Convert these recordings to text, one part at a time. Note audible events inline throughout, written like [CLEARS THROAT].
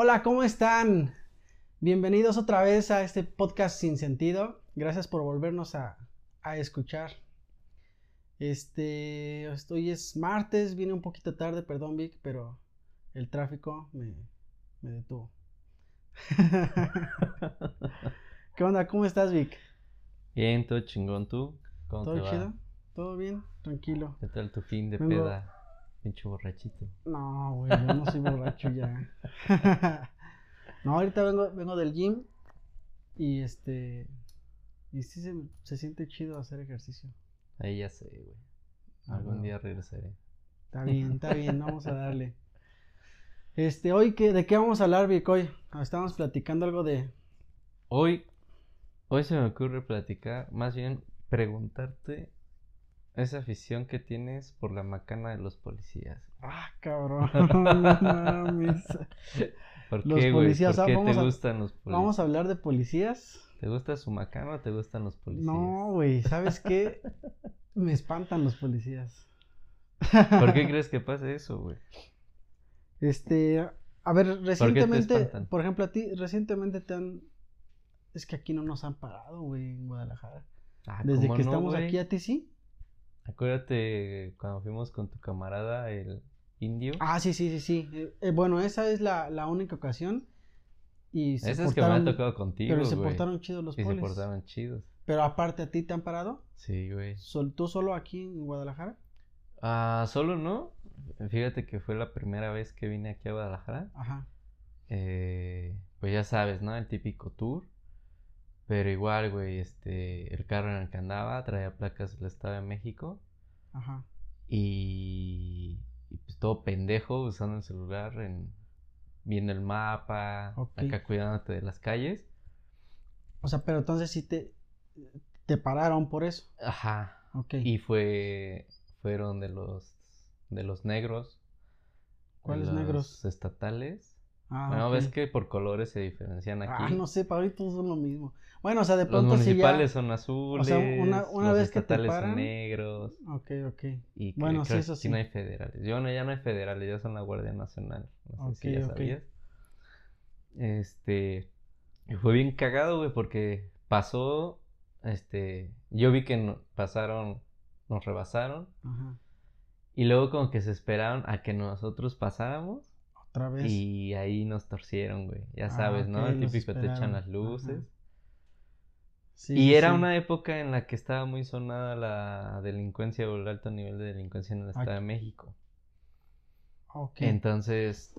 Hola, ¿cómo están? Bienvenidos otra vez a este podcast sin sentido. Gracias por volvernos a, a escuchar. Este, hoy es martes, viene un poquito tarde, perdón Vic, pero el tráfico me, me detuvo. [LAUGHS] ¿Qué onda? ¿Cómo estás, Vic? Bien, todo chingón, ¿tú? ¿Cómo ¿Todo te va? chido? ¿Todo bien? Tranquilo. ¿Qué tal tu fin de Vengo- peda? Pinche borrachito. No, güey, yo no soy borracho ya. [LAUGHS] no, ahorita vengo, vengo del gym y este. Y sí se, se siente chido hacer ejercicio. Ahí ya sé, güey. Ah, Algún día regresaré. Está bien, está bien, [LAUGHS] vamos a darle. Este, hoy, qué, ¿de qué vamos a hablar, Vic? Hoy Ah, estábamos platicando algo de. Hoy, hoy se me ocurre platicar, más bien preguntarte esa afición que tienes por la macana de los policías. Ah, cabrón. [LAUGHS] [LAUGHS] ¿Por Los qué, policías, ¿Por ah, qué te a- gustan los policías? Vamos a hablar de policías. ¿Te gusta su macana o te gustan los policías? No, güey, ¿sabes qué? Me espantan los policías. ¿Por qué [LAUGHS] crees que pasa eso, güey? Este, a ver, te recientemente, por ejemplo, a ti, recientemente te han... Es que aquí no nos han parado, güey, en Guadalajara. Ah, Desde ¿cómo que no, estamos aquí, ¿a ti sí? Acuérdate cuando fuimos con tu camarada, el indio. Ah, sí, sí, sí, sí. Eh, eh, bueno, esa es la, la única ocasión. Y se Esas que me han tocado contigo, Pero se güey. portaron chidos los Y se portaron chidos. Pero aparte, ¿a ti te han parado? Sí, güey. ¿Tú solo aquí en Guadalajara? Ah, solo no. Fíjate que fue la primera vez que vine aquí a Guadalajara. Ajá. Eh, pues ya sabes, ¿no? El típico tour. Pero igual, güey, este, el carro en el que andaba traía placas del Estado de México. Ajá. Y, y pues todo pendejo usando el celular, en, viendo el mapa, acá cuidándote de las calles. O sea, pero entonces sí te, te pararon por eso. Ajá. Ok. Y fue, fueron de los, de los negros. ¿Cuáles los negros? Estatales. Ah, Bueno, ok. ves que por colores se diferencian aquí. Ah, no sé, para ahorita todos son lo mismo. Bueno, o sea, de Los pronto ya... municipales son azules. una- una los vez que te estatales paran- son negros. Ok, ok. Y que Bueno, sí, eso sí. no hay federales. Yo no, ya no hay federales, ya son la Guardia Nacional. No sé si ya sabías. Este. fue bien cagado, güey, porque pasó. Este. Yo vi que no- pasaron. Nos rebasaron. Ajá. Y luego, como que se esperaron a que nosotros pasáramos. Otra vez. Y ahí nos torcieron, güey. Ya Ah, sabes, ¿no? El típico te echan las luces. Sí, y sí, era sí. una época en la que estaba muy sonada la delincuencia o el alto nivel de delincuencia en el Estado de México. Ok. Entonces,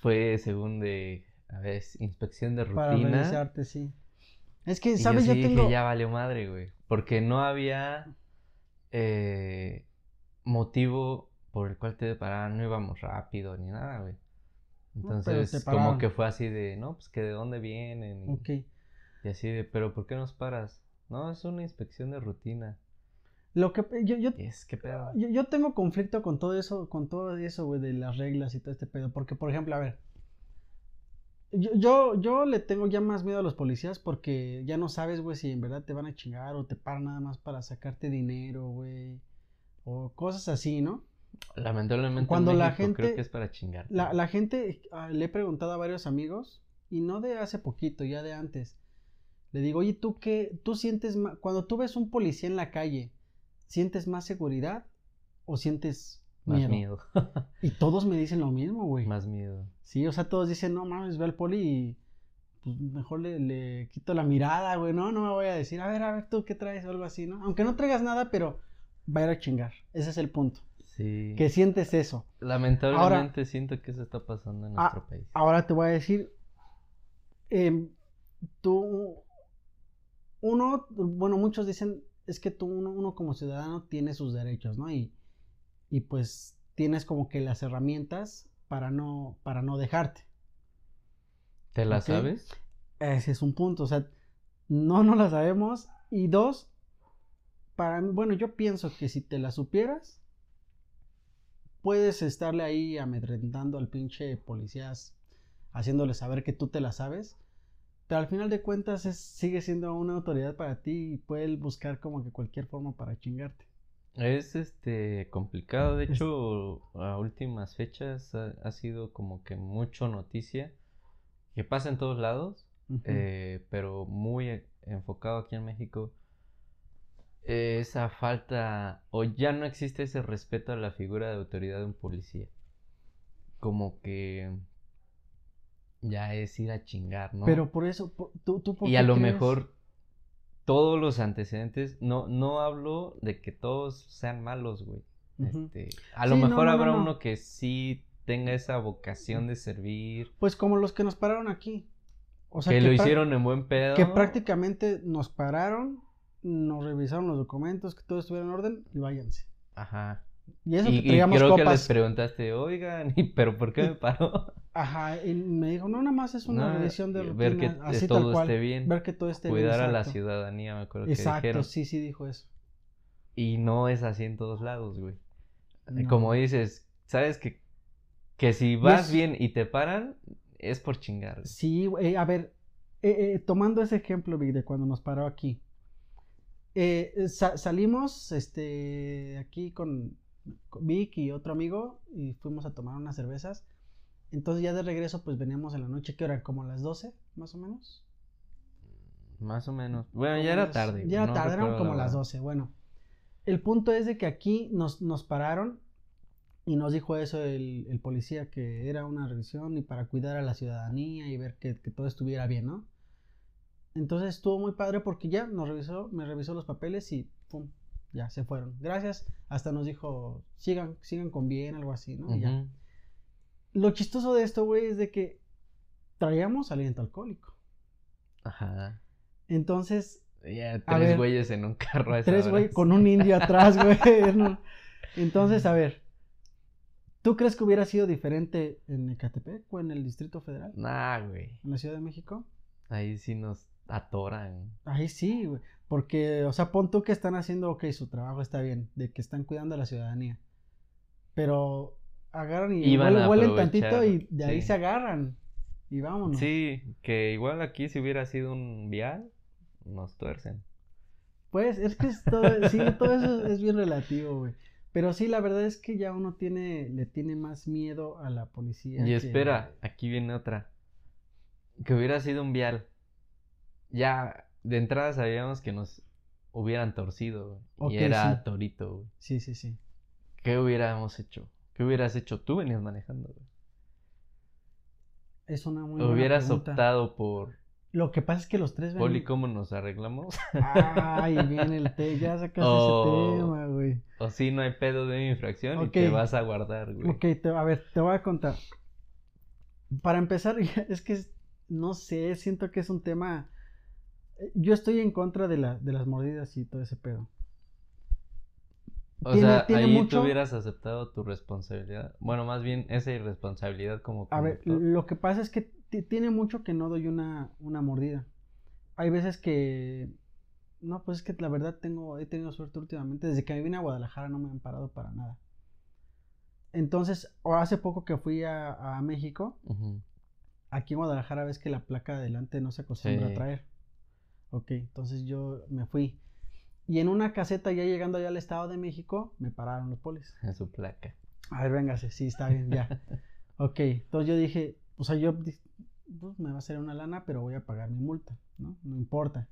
fue según de, a ver, inspección de Para rutina. revisarte, sí. Es que, Y ¿sabes? yo Yo, sí dije, tengo... ya valió madre, güey. Porque no había eh, motivo por el cual te pararan, no íbamos rápido ni nada, güey. Entonces, como que fue así de, no, pues que de dónde vienen. Y, Ok. y así de, pero ¿por qué nos paras? No, es una inspección de rutina. Lo que... Yo, yo, pedo. yo, yo tengo conflicto con todo eso, con todo eso, güey, de las reglas y todo este pedo. Porque, por ejemplo, a ver... Yo, yo, yo le tengo ya más miedo a los policías porque ya no sabes, güey, si en verdad te van a chingar o te paran nada más para sacarte dinero, güey. O cosas así, ¿no? Lamentablemente Cuando en la gente- creo que es para chingar. La, la gente, ah, le he preguntado a varios amigos, y no de hace poquito, ya de antes. Le digo, oye, ¿tú qué? ¿Tú sientes cuando tú ves un policía en la calle, ¿sientes más seguridad o sientes Más miedo? miedo. [LAUGHS] Y todos me dicen lo mismo, güey. Más miedo. Sí, o sea, todos dicen, no mames, ve al poli y pues mejor le, le quito la mirada, güey, no, no me voy a decir, a ver, a ver, tú qué traes o algo así, ¿no? Aunque no traigas nada, pero va a ir a chingar. Ese es el punto. Sí. Que sientes eso. Lamentablemente siento que eso está pasando en Ah, nuestro país. Ahora te voy a decir, em, tú, uno, bueno, muchos dicen, es que tú, uno, uno como ciudadano tiene sus derechos, ¿no? Y, y pues tienes como que las herramientas para no, para no dejarte. ¿Te la sabes? Ese es un punto, o sea, no, no la sabemos. Y dos, para mí, bueno, yo pienso que si te la supieras, puedes estarle ahí amedrentando al pinche policías, haciéndole saber que tú te la sabes. Pero al final de cuentas es, sigue siendo una autoridad para ti y puede buscar como que cualquier forma para chingarte. Es este complicado. De hecho, a últimas fechas ha, ha sido como que mucho noticia que pasa en todos lados, eh, pero muy enfocado aquí en México, esa falta, o ya no existe ese respeto a la figura de autoridad de un policía. Como que ya es ir a chingar, ¿no? Pero por eso, por- tú, tú por y qué a lo crees? mejor todos los antecedentes, no, no hablo de que todos sean malos, güey. Este, a lo Sí, mejor no, no, habrá no. uno que sí tenga esa vocación de servir, Pues como los que nos pararon aquí. O sea, que, lo prá- hicieron en buen pedo. Que prácticamente nos pararon, nos revisaron los documentos, que todo estuviera en orden y váyanse. Ajá. Y eso Y, que y traíamos creo que les copas. preguntaste, oigan, ¿y pero por qué me [LAUGHS] paró? Ajá, y me dijo, no, nada más es una No, revisión de rutina, ver que así todo tal cual. esté bien, Ver que todo esté bien. Cuidar a la ciudadanía, me acuerdo que Exacto, dijeron. sí, sí dijo eso. Y no es así en todos lados, güey. No. Como dices, sabes que, que si vas bien y te paran, es por chingar. güey. Sí, güey, a ver, eh, eh, tomando ese ejemplo, Vic, de cuando nos paró aquí. Eh, sa- salimos este, aquí con, con Vic y otro amigo y fuimos a tomar unas cervezas. Entonces ya de regreso pues veníamos en la noche, que eran como las 12, más o menos. Más o menos. Bueno, ya era tarde. Ya era no tarde, eran como la las hora. 12. Bueno, el punto es de que aquí nos, nos pararon y nos dijo eso el, el policía, que era una revisión y para cuidar a la ciudadanía y ver que, que todo estuviera bien, ¿no? Entonces estuvo muy padre porque ya nos revisó, me revisó los papeles y pum, ya se fueron. Gracias. Hasta nos dijo, sigan, sigan con bien, algo así, ¿no? Y ya. Lo chistoso de esto, güey, es de que traíamos aliento alcohólico. Ajá. Entonces, Ya, tres ver, güeyes en un carro a esa Tres hora. güey con un indio [LAUGHS] atrás, güey. ¿no? Entonces, a ver, ¿tú crees que hubiera sido diferente en Ecatepec o en el Distrito Federal? Nah, güey. ¿En la Ciudad de México? Ahí sí nos atoran. Ahí sí, güey. Porque, o sea, pon tú que están haciendo, ok, su trabajo está bien, de que están cuidando a la ciudadanía. Pero agarran y Iban huelen, tantito y de ahí sí. se agarran. Y vámonos. Sí, que igual aquí si hubiera sido un vial, nos tuercen. Pues es que es todo, sí, todo eso es bien relativo, güey. Pero sí, la verdad es que ya uno tiene, le tiene más miedo a la policía. Y que- espera, aquí viene otra. Que hubiera sido un vial. Ya, de entrada sabíamos que nos hubieran torcido, güey. Ok, y era sí. Torito, güey. Sí, sí, sí. ¿Qué hubiéramos hecho? ¿Qué hubieras hecho? Tú venías manejando, güey. Es una muy buena ¿Hubieras optado por Lo que pasa es que los tres ven... Poli, cómo nos arreglamos? Ay, viene el té, ya sacaste Oh. ese [LAUGHS] tema, güey. o si no hay pedo de mi infracción y Ok. te vas a guardar, güey. Ok, te- a ver, te voy a contar. Para empezar, [LAUGHS] es que no sé, siento que es un tema. Yo estoy en contra de, la, de las mordidas y todo ese pedo. O tiene- sea, tiene ahí mucho- tú hubieras aceptado tu responsabilidad. Bueno, más bien esa irresponsabilidad como A ver, conductor. lo que pasa es que ti- tiene mucho que no doy una, una mordida. Hay veces que. No, pues es que la verdad tengo, he tenido suerte últimamente. Desde que me vine a Guadalajara no me han parado para nada. Entonces, o hace poco que fui a, a México, aquí en Guadalajara ves que la placa de adelante no se acostumbra Sí. a traer. Ok, entonces yo me fui. Y en una caseta ya llegando allá al Estado de México, me pararon los polis. En su placa. A ver, véngase, sí, está bien, ya. [LAUGHS] ok, entonces yo dije, o sea, yo pues, me va a hacer una lana, pero voy a pagar mi multa, ¿no? No importa.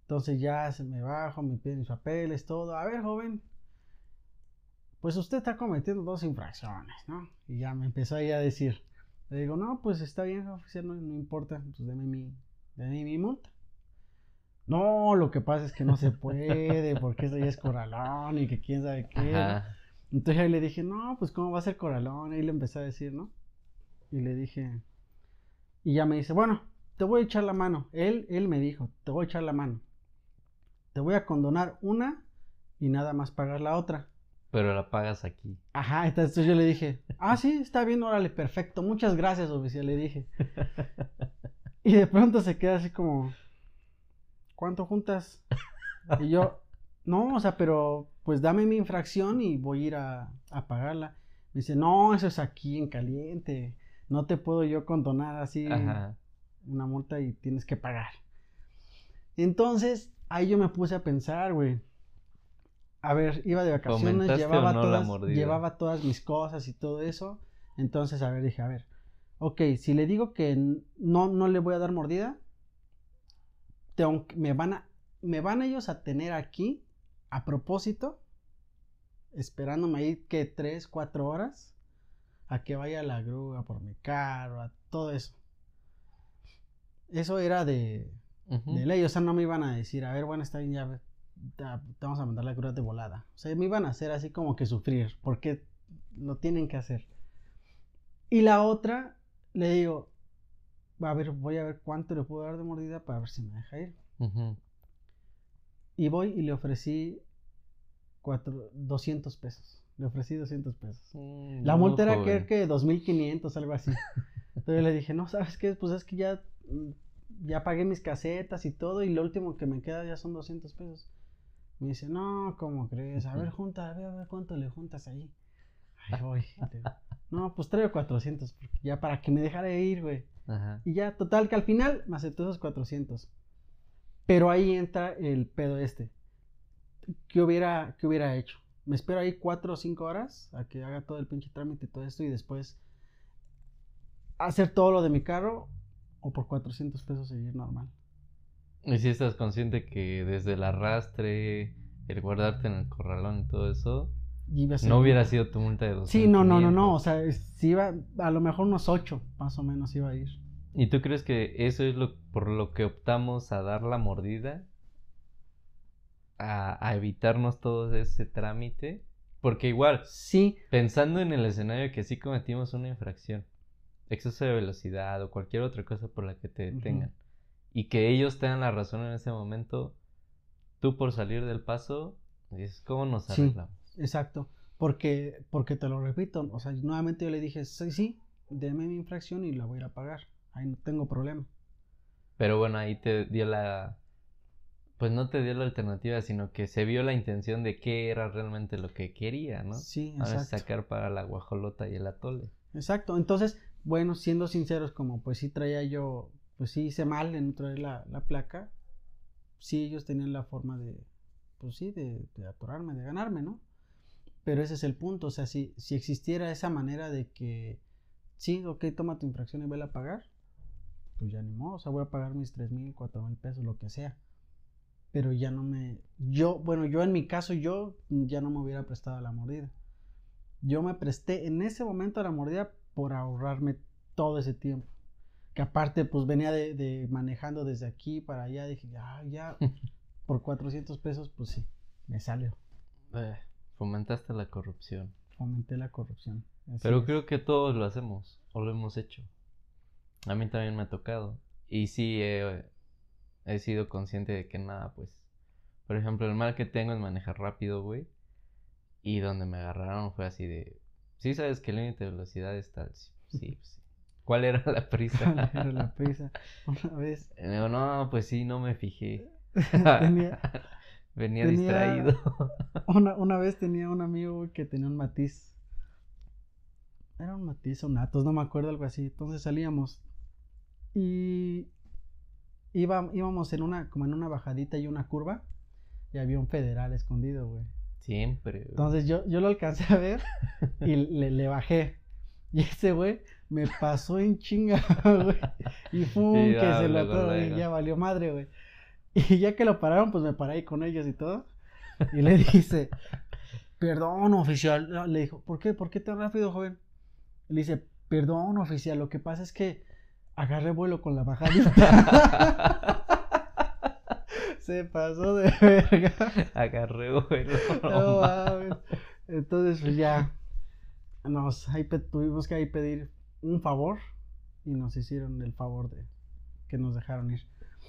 Entonces ya se me bajo, me piden mis papeles, todo. A ver, joven, pues usted está cometiendo dos infracciones, ¿no? Y ya me empezó ahí a decir. Le digo, no, pues está bien, oficial, no, no importa, pues deme mi, deme mi multa. No, lo que pasa es que no se puede, porque eso ya es corralón y que quién sabe qué. Entonces ahí le dije, no, pues cómo va a ser corralón. Ahí le empecé a decir, ¿no? Y le dije, y ya me dice, bueno, te voy a echar la mano. Él, él me dijo, te voy a echar la mano. Te voy a condonar una y nada más pagar la otra. Pero la pagas aquí. Ajá, entonces yo le dije, ah, sí, está bien, órale, perfecto. Muchas gracias, oficial, le dije. [LAUGHS] Y de pronto se queda así como, ¿cuánto juntas? Y yo, no, o sea, pero pues dame mi infracción y voy a ir a, a pagarla. Me dice, no, eso es aquí en caliente. No te puedo yo condonar así Ajá. una multa y tienes que pagar. Entonces, ahí yo me puse a pensar, güey. A ver, iba de vacaciones, ¿Fomentaste llevaba, no todas, llevaba todas mis cosas y todo eso. Entonces, a ver, dije, a ver, ok, si le digo que no, no le voy a dar mordida, me, van a, me van ellos a tener aquí a propósito, esperándome ahí que tres, cuatro horas a que vaya la grúa por mi carro, a todo eso. Eso era de, de ley, o sea, no me iban a decir, a ver, bueno, está bien, ya, te vamos a mandar la grúa de volada. O sea, me iban a hacer así como que sufrir, porque lo tienen que hacer. Y la otra, le digo, a ver, voy a ver cuánto le puedo dar de mordida para ver si me deja ir. Y voy y le ofrecí cuatro, 200 pesos. Le ofrecí 200 pesos. Mm, la multa era creo que 2500, algo así. Entonces le dije, no, ¿sabes qué? Pues es que ya, mm, ya pagué mis casetas y todo y lo último que me queda ya son 200 pesos. Me dice, no, ¿cómo crees? A ver, junta, a ver, a ver cuánto le juntas ahí. Ahí voy. No, pues traigo 400, ya para que me dejara ir, güey. Y ya, total, que al final me aceptó esos 400. Pero ahí entra el pedo este. ¿Qué hubiera, qué hubiera hecho? Me espero ahí 4 o 5 horas a que haga todo el pinche trámite y todo esto y después hacer todo lo de mi carro o por 400 pesos seguir normal. Y si estás consciente que desde el arrastre, el guardarte en el corralón y todo eso, no hubiera sido tu multa de 200. Sí, no, no, no, no, o sea, si iba, a lo mejor unos 8 más o menos iba a ir. ¿Y tú crees que eso es lo por lo que optamos a dar la mordida? A, a evitarnos todo ese trámite. Porque igual, sí. pensando en el escenario que sí cometimos una infracción, exceso de velocidad o cualquier otra cosa por la que te detengan, y que ellos tengan la razón en ese momento, tú por salir del paso, dices, ¿cómo nos arreglamos? Exacto, porque, porque te lo repito, o sea, nuevamente yo le dije, sí, sí, deme mi infracción y la voy a ir a pagar, ahí no tengo problema. Pero bueno, ahí te dio la, pues no te dio la alternativa, sino que se vio la intención de qué era realmente lo que quería, ¿no? Sí, exacto. sacar para la guajolota y el atole. Exacto, entonces, bueno, siendo sinceros, como pues sí traía yo pues sí hice mal en traer la, placa, sí ellos tenían la forma de, pues sí, de, atorarme, de ganarme, ¿no? Pero ese es el punto, o sea, si, si existiera esa manera de que, sí, ok, toma tu infracción y vela a pagar, pues ya ni modo, o sea, voy a pagar mis tres mil, cuatro mil pesos, lo que sea. Pero ya no me, yo, bueno, yo en mi caso, yo ya no me hubiera prestado a la mordida. Yo me presté en ese momento a la mordida por ahorrarme todo ese tiempo que aparte pues venía de, manejando desde aquí para allá, dije, ah, ya, [LAUGHS] por 400 pesos, pues sí, me salió. Eh, fomentaste la corrupción. Fomenté la corrupción. Pero creo que todos lo hacemos, o lo hemos hecho. A mí también me ha tocado. Y sí, he, he sido consciente de que nada, pues, por ejemplo, el mal que tengo es manejar rápido, güey. Y donde me agarraron fue así de, sí sabes que el límite de velocidad es tal, sí, sí. Pues ¿Cuál era la [LAUGHS] prisa? ¿Cuál era la prisa? [LAUGHS] Una vez. no, pues sí, no me fijé. [LAUGHS] tenía, Venía distraído. [LAUGHS] una, una vez tenía un amigo que tenía un matiz. Era un matiz o un atos, no me acuerdo, algo así. Entonces salíamos. Y iba, íbamos en una, como en una bajadita y una curva. Y había un federal escondido, güey. Siempre. Entonces yo, yo lo alcancé a ver y le, le bajé. Y ese güey me pasó en chinga, [LAUGHS] güey. Y fue que se lo todo y ya valió madre, güey. Y ya que lo pararon, pues me paré ahí con ellos y todo. Y le dice, perdón, oficial. Le dijo, ¿por qué? ¿Por qué tan rápido, joven? Le dice, perdón, oficial, lo que pasa es que agarré vuelo con la bajadita. [LAUGHS] se pasó de verga. Agarré vuelo. No, Entonces, pues ya, nos ahí tuvimos que ahí pedir un favor y nos hicieron el favor de que nos dejaron ir.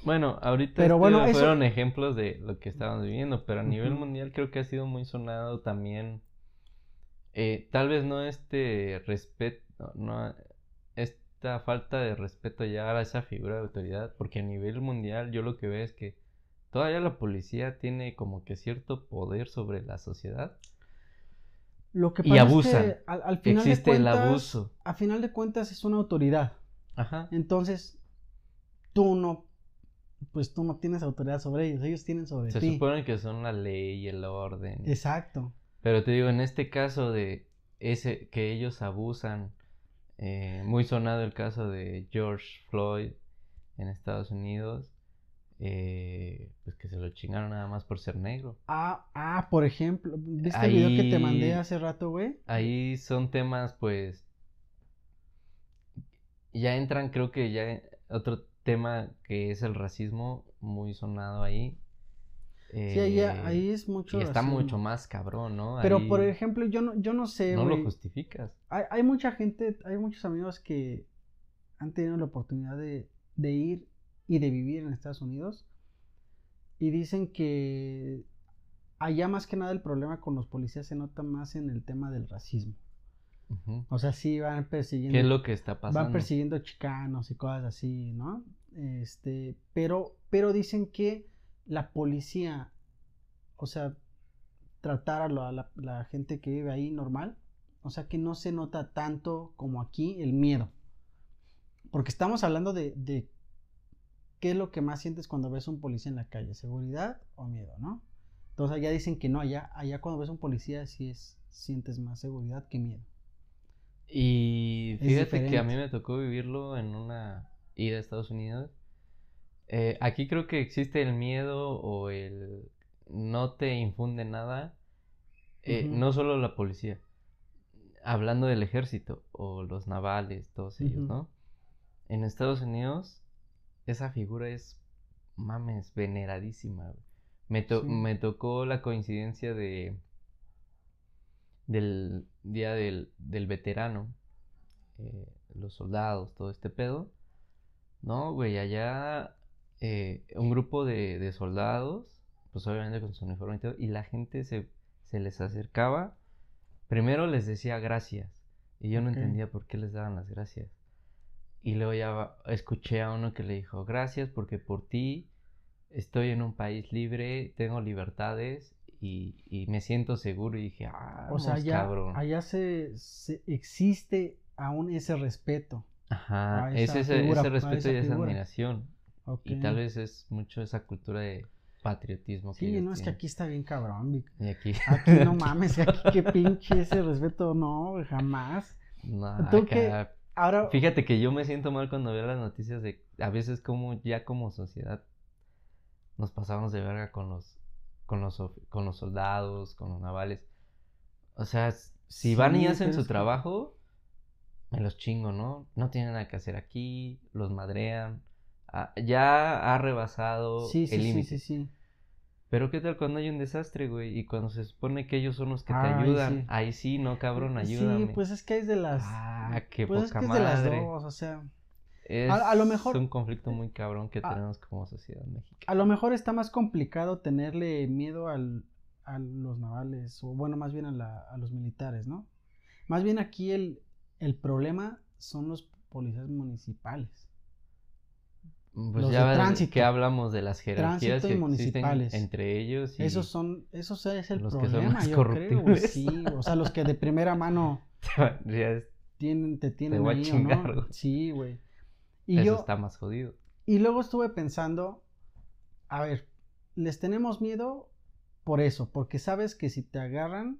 Bueno, ahorita pero bueno, fueron ejemplos de lo que estábamos viviendo, pero a nivel mundial creo que ha sido muy sonado también. Eh, tal vez no este respeto, no esta falta de respeto ya a esa figura de autoridad, porque a nivel mundial yo lo que veo es que todavía la policía tiene como que cierto poder sobre la sociedad lo que pasa y abusan. Es que al, final Existe de cuentas, el abuso. A final de cuentas es una autoridad. Ajá. Entonces, tú no, pues tú no tienes autoridad sobre ellos, ellos tienen sobre ti. Se supone que son la ley y el orden. Exacto. Pero te digo, en este caso de ese que ellos abusan Eh, muy sonado el caso de George Floyd en Estados Unidos. eh, pues que se lo chingaron nada más por ser negro. Ah, ah, por ejemplo, ¿viste el video que te mandé hace rato, güey? Ahí son temas, pues. Ya entran, creo que ya otro tema que es el racismo, muy sonado ahí. Sí, ahí, Eh, ahí es mucho y está racismo. mucho más cabrón, ¿no? Pero, Ahí por ejemplo, yo no, yo no sé, no lo justificas. Hay, hay mucha gente, hay muchos amigos que han tenido la oportunidad de, de ir y de vivir en Estados Unidos y dicen que allá más que nada el problema con los policías se nota más en el tema del racismo. O sea, sí van persiguiendo, ¿Qué es lo que está pasando? van persiguiendo chicanos y cosas así, ¿no? Este, pero, pero dicen que la policía, o sea, tratar a la, la- la gente que vive ahí normal, o sea, que no se nota tanto como aquí el miedo. Porque estamos hablando de, de qué es lo que más sientes cuando ves un policía en la calle, seguridad o miedo, ¿no? Entonces allá dicen que no, allá, allá cuando ves un policía sí es, sientes más seguridad que miedo. Y fíjate que a mí me tocó vivirlo en una ida a Estados Unidos. Eh, aquí creo que existe el miedo o el no te infunde nada. eh. No solo la policía. Hablando del ejército o los navales, todos ellos. ¿no? En Estados Unidos, esa figura es, mames, veneradísima. Me, to- Sí. me tocó la coincidencia de del día del, del veterano, eh, los soldados, todo este pedo. No, güey, allá eh, un grupo de, de soldados, pues obviamente con su uniforme y todo, y la gente se, se les acercaba. Primero les decía gracias, y yo no entendía por qué les daban las gracias. Y luego ya escuché a uno que le dijo, gracias porque por ti estoy en un país libre, tengo libertades y, y me siento seguro. Y dije, ah, O sea, allá, cabrón. allá se, se existe aún ese respeto. Ajá, a es ese, figura, ese respeto esa y esa figura. admiración. Y tal vez es mucho esa cultura de patriotismo que Sí, ellos no, es que aquí está bien cabrón, Vic. Y aquí, Aquí no [LAUGHS] mames, aquí qué pinche ese respeto, no, jamás. no, ¿Tú acá- Ahora, Fíjate que yo me siento mal cuando veo las noticias de a veces como ya como sociedad nos pasamos de verga con los con los con los soldados, con los navales. O sea, si van y hacen su que- trabajo, me los chingo, ¿no? No tienen nada que hacer aquí, los madrean. Ah, ya ha rebasado sí, sí, el sí, límite. sí, sí. Pero qué tal cuando hay un desastre, güey, y cuando se supone que ellos son los que te Ay, ayudan. sí. Ahí sí, no, cabrón, ayúdame. Sí, pues es que es de las. Ah, qué pues es poca que es de las madre. dos, o sea. Es A- a lo mejor- un conflicto muy cabrón que tenemos como sociedad mexicana. A lo mejor está más complicado tenerle miedo al, a los navales, o bueno, más bien a, la- a los militares, ¿no? Más bien aquí el, el problema son los policías municipales. Pues los ya de tránsito. que hablamos de las jerarquías que municipales. entre ellos y Esos son, esos es el los que son problema, más yo creo, güey, corruptibles. sí, o sea, los que de primera mano [LAUGHS] es- tienen, te tienen a ahí, ¿o chingar, no? Sí, güey. Y eso yo, está más jodido. Y luego estuve pensando, a ver, les tenemos miedo por eso, porque sabes que si te agarran,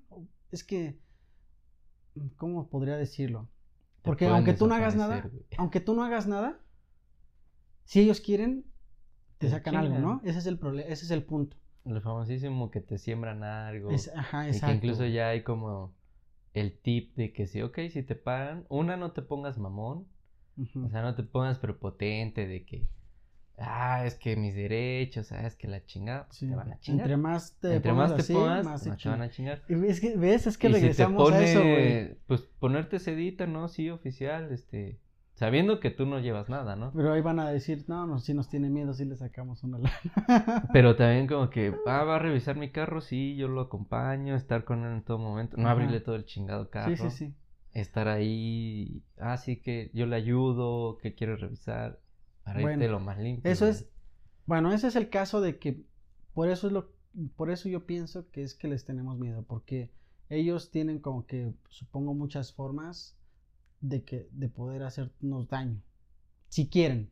es que, ¿cómo podría decirlo? Porque aunque tú no hagas nada, güey. aunque tú no hagas nada, si ellos quieren, te Te sacan algo, ¿no? Ese es el problema, ese es el punto. Lo famosísimo que te siembran algo. Es- ajá, y que exacto. incluso ya hay como el tip de que si, ok, si te paran, una, no te pongas mamón. O sea, no te pongas prepotente de que, ah, es que mis derechos, ah, es que la chingada, pues, Sí. te van a chingar. Entre más te Entre pongas más te pongas, más te más te van a chingar. Y Es que, ¿ves? Es que Y si te regresamos a eso, güey. pues ponerte sedita, ¿no? Sí, oficial, este, sabiendo que tú no llevas nada, ¿no? Pero ahí van a decir, no, no, si nos tiene miedo, si le sacamos una [LAUGHS] lana. Pero también como que, ah, va a revisar mi carro, sí, yo lo acompaño, estar con él en todo momento, no Ajá. abrirle todo el chingado carro. Sí, sí, sí. Estar ahí, ah, sí que yo le ayudo, que quiere revisar, para Bueno, irte lo más limpio. Eso es, bueno, ese es el caso de que por eso es lo, por eso yo pienso que es que les tenemos miedo, porque ellos tienen como que, supongo, muchas formas de que, de poder hacernos daño, si quieren.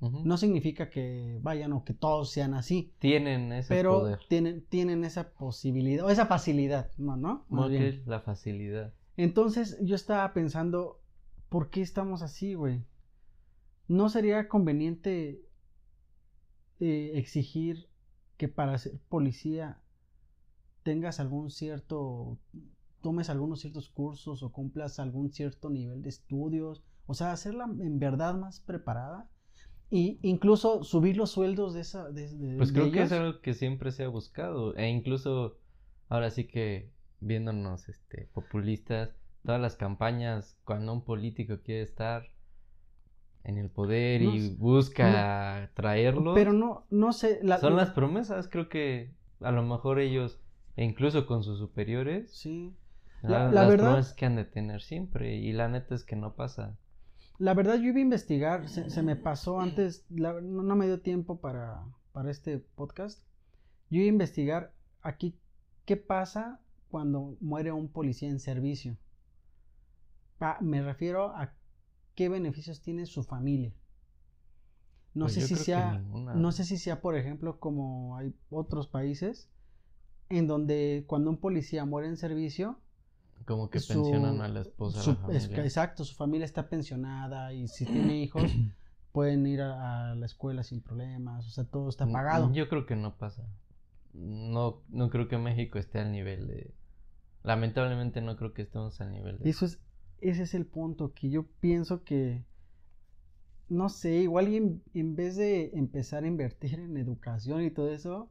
No significa que vayan o que todos sean así, Tienen ese pero poder. tienen, tienen esa posibilidad, o esa facilidad, ¿no? ¿no? Más bien. la facilidad. Entonces yo estaba pensando, ¿por qué estamos así, güey? ¿No sería conveniente eh, exigir que para ser policía tengas algún cierto, tomes algunos ciertos cursos o cumplas algún cierto nivel de estudios? O sea, hacerla en verdad más preparada. Y incluso subir los sueldos de esa. De, pues creo que es algo que siempre se ha buscado. E incluso ahora sí que viéndonos este populistas, todas las campañas cuando un político quiere estar en el poder y busca traerlo. Pero no, no sé. son las promesas, creo que a lo mejor ellos, e incluso con sus superiores. Sí. La, las verdad, promesas que han de tener siempre. Y la neta es que no pasa. La verdad, yo iba a investigar, se, me pasó antes, no, me dio tiempo para, para este podcast. Yo iba a investigar aquí qué pasa cuando muere un policía en servicio. me refiero a qué beneficios tiene su familia. No pues sé si sea, no sé si sea, por ejemplo, como hay otros países en donde cuando un policía muere en servicio, como que pensionan a la esposa. exacto, su familia está pensionada y si tiene [CLEARS THROAT] hijos pueden ir a, la escuela sin problemas, o sea, todo está pagado. Yo creo que no pasa. No, no creo que México esté al nivel de... Lamentablemente no creo que estemos al nivel de... Eso es, ese es el punto que yo pienso que, no sé, igual en, en vez de empezar a invertir en educación y todo eso,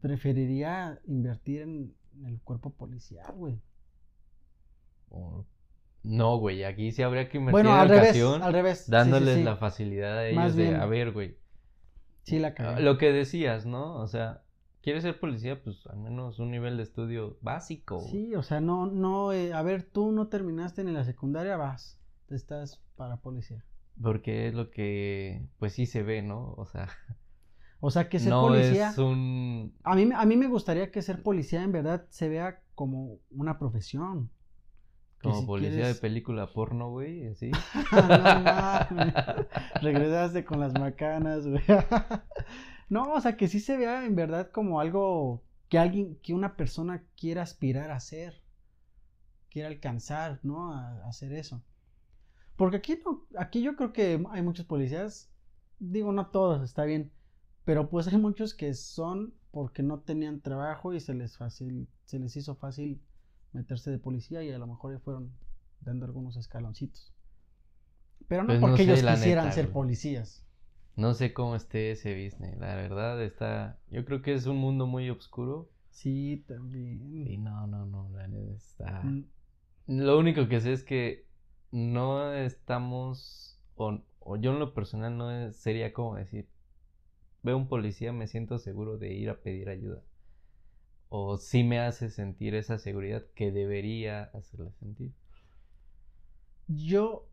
preferiría invertir en, el cuerpo policial, güey. No, güey, aquí sí habría que invertir en al educación. Revés, al revés. Dándoles la facilidad a ellos de, a ver, güey. Sí, la cagué. Lo que decías, ¿no? O sea, quieres ser policía, pues al menos un nivel de estudio básico. Sí, o sea, no, no, eh, a ver, tú no terminaste en la secundaria, vas, te estás para policía. Porque es lo que, pues sí se ve, ¿no? O sea. [LAUGHS] O sea, que ser no policía. Es un... a, mí, a mí me gustaría que ser policía en verdad se vea como una profesión. Como policía de película porno, güey, así. [LAUGHS] no, Regresaste con las macanas, güey. [LAUGHS] No, o sea, que sí se vea en verdad como algo que alguien, que una persona quiera aspirar a hacer, quiera alcanzar, ¿no? A, hacer eso. Porque aquí no, aquí yo creo que hay muchos policías, digo, no todos, está bien, pero pues hay muchos que son porque no tenían trabajo y se les fácil, se les hizo fácil meterse de policía y a lo mejor ya fueron dando algunos escaloncitos. Pero no pues porque ellos quisieran ser policías. No sé cómo esté ese business, la verdad está, yo creo que es un mundo muy oscuro. Sí, también. Sí, no, no, no, la está. Mm. Lo único que sé es que no estamos, o, yo en lo personal no sería como decir, veo un policía, me siento seguro de ir a pedir ayuda. O sí me hace sentir esa seguridad que debería hacerle sentir. Yo,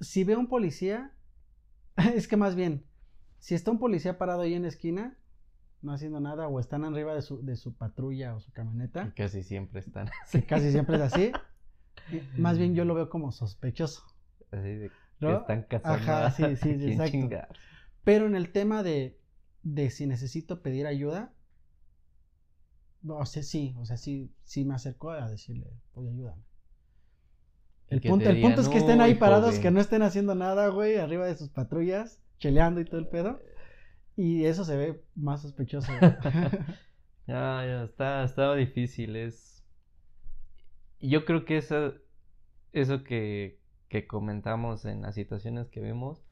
si veo un policía, [LAUGHS] es que más bien, si está un policía parado ahí en la esquina, no haciendo nada, o están arriba de su, de su patrulla o su camioneta. casi siempre están [LAUGHS] así. casi siempre es así. [LAUGHS] más bien yo lo veo como sospechoso. Así de que están cazando. Ajá, sí, sí, [LAUGHS] exacto. Pero en el tema de, de si necesito pedir ayuda, o sea, sí, o sea, sí, sí me acerco a decirle, oye, ayúdame. El punto, el punto es que estén ahí parados, que no estén haciendo nada, güey, arriba de sus patrullas cheleando y todo el pedo. Y eso se ve más sospechoso. [LAUGHS] [LAUGHS] ya, ya, está, estaba difícil. Es. Yo creo que eso, eso que, que comentamos en las situaciones que vemos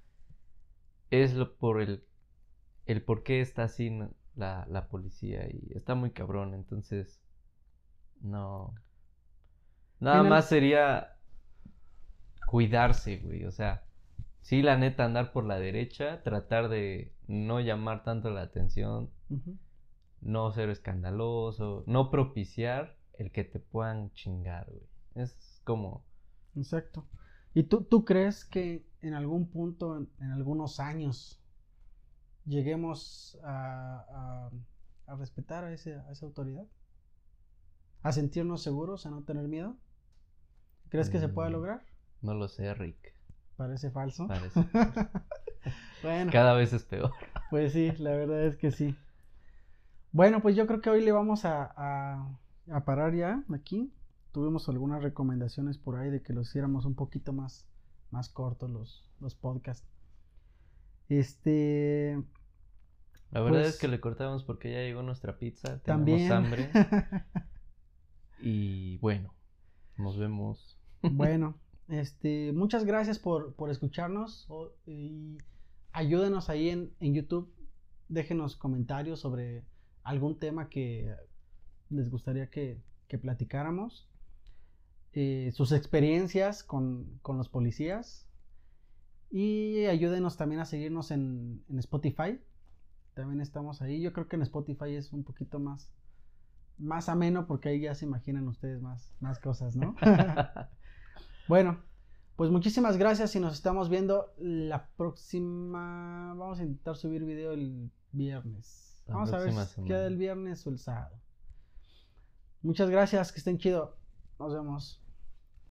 es lo por el, el por qué está así la, la policía y está muy cabrón, entonces no. Nada más sería cuidarse, güey, o sea, sí, la neta, andar por la derecha, tratar de no llamar tanto la atención, no ser escandaloso, no propiciar el que te puedan chingar, güey. Es como... Exacto. ¿Y tú, tú crees que en algún punto, en, algunos años, lleguemos a, a, respetar a, ese, a esa autoridad? ¿A sentirnos seguros, a no tener miedo? ¿Crees que se puede mm, lograr? No lo sé, Rick. Parece falso. Parece. [LAUGHS] bueno. Cada vez es peor. Pues sí, la verdad es que sí. Bueno, pues yo creo que hoy le vamos a, a, parar ya aquí. Tuvimos algunas recomendaciones por ahí de que lo hiciéramos un poquito más más cortos los, los podcasts. Este. La verdad Pues- es que le cortamos porque ya llegó nuestra pizza. Tenemos También. hambre. [LAUGHS] Y bueno, nos vemos. bueno, este, muchas gracias por, por escucharnos y ayúdenos ahí en, en YouTube. Déjenos comentarios sobre algún tema que les gustaría que, que platicáramos. eh, sus experiencias con, con los policías. Y ayúdenos también a seguirnos en, en Spotify. También estamos ahí. Yo creo que en Spotify es un poquito más, más ameno porque ahí ya se imaginan ustedes más, más cosas, ¿no? [LAUGHS] bueno, pues muchísimas gracias y nos estamos viendo la próxima. Vamos a intentar subir video el viernes. La Vamos a ver si queda el viernes o el sábado. Muchas gracias, que estén chido. Nos vemos.